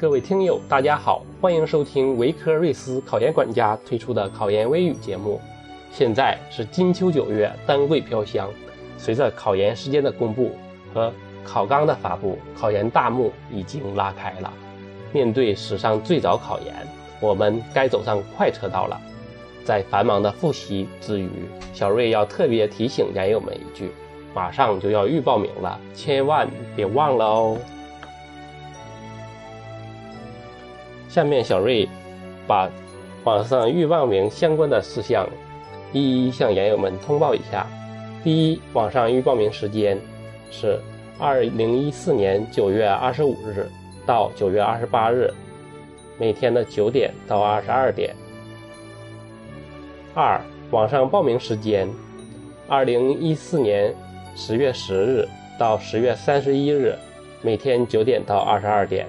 各位听友，大家好，欢迎收听维科瑞斯考研管家推出的考研微语节目。现在是金秋九月，丹桂飘香。随着考研时间的公布和考纲的发布，考研大幕已经拉开了。面对史上最早考研，我们该走上快车道了。在繁忙的复习之余，小瑞要特别提醒研友们一句：马上就要预报名了，千万别忘了哦。下面小瑞把网上预报名相关的事项一一向研友们通报一下。第一，网上预报名时间是二零一四年九月二十五日到九月二十八日，每天的九点到二十二点。二，网上报名时间二零一四年十月十日到十月三十一日，每天九点到二十二点。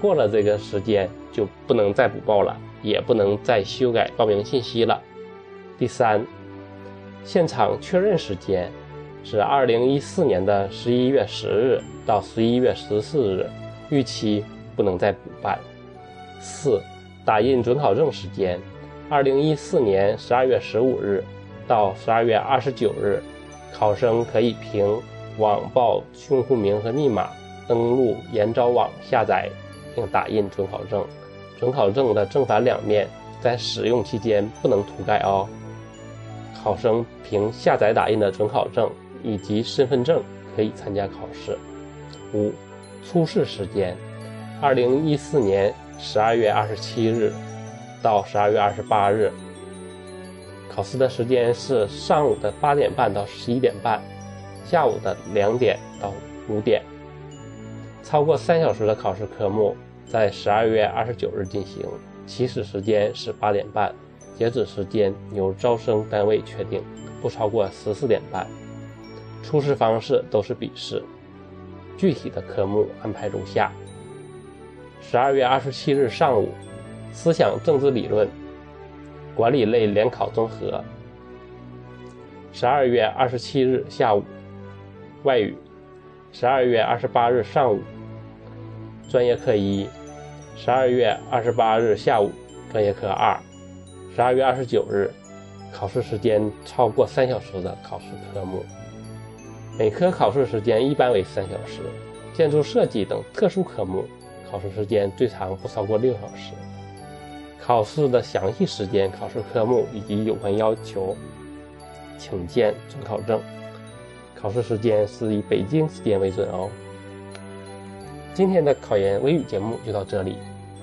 过了这个时间。就不能再补报了，也不能再修改报名信息了。第三，现场确认时间是二零一四年的十一月十日到十一月十四日，逾期不能再补办。四，打印准考证时间二零一四年十二月十五日到十二月二十九日，考生可以凭网报用户名和密码登录研招网下载并打印准考证。准考证的正反两面在使用期间不能涂改哦。考生凭下载打印的准考证以及身份证可以参加考试。五、初试时间：二零一四年十二月二十七日到十二月二十八日。考试的时间是上午的八点半到十一点半，下午的两点到五点。超过三小时的考试科目。在十二月二十九日进行，起始时间是八点半，截止时间由招生单位确定，不超过十四点半。初试方式都是笔试，具体的科目安排如下：十二月二十七日上午，思想政治理论、管理类联考综合；十二月二十七日下午，外语；十二月二十八日上午，专业课一。十二月二十八日下午，专业课二；十二月二十九日，考试时间超过三小时的考试科目。每科考试时间一般为三小时。建筑设计等特殊科目，考试时间最长不超过六小时。考试的详细时间、考试科目以及有关要求，请见准考证。考试时间是以北京时间为准哦。今天的考研微语节目就到这里，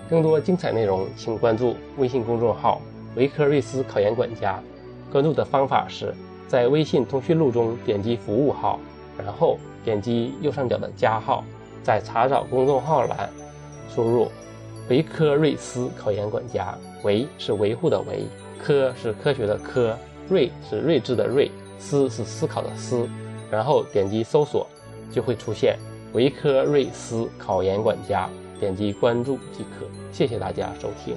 更多精彩内容请关注微信公众号“维科瑞斯考研管家”。关注的方法是在微信通讯录中点击服务号，然后点击右上角的加号，在查找公众号栏输入“维科瑞斯考研管家”，维是维护的维，科是科学的科，睿是睿智的睿，思是思考的思，然后点击搜索，就会出现。维科瑞斯考研管家，点击关注即可。谢谢大家收听。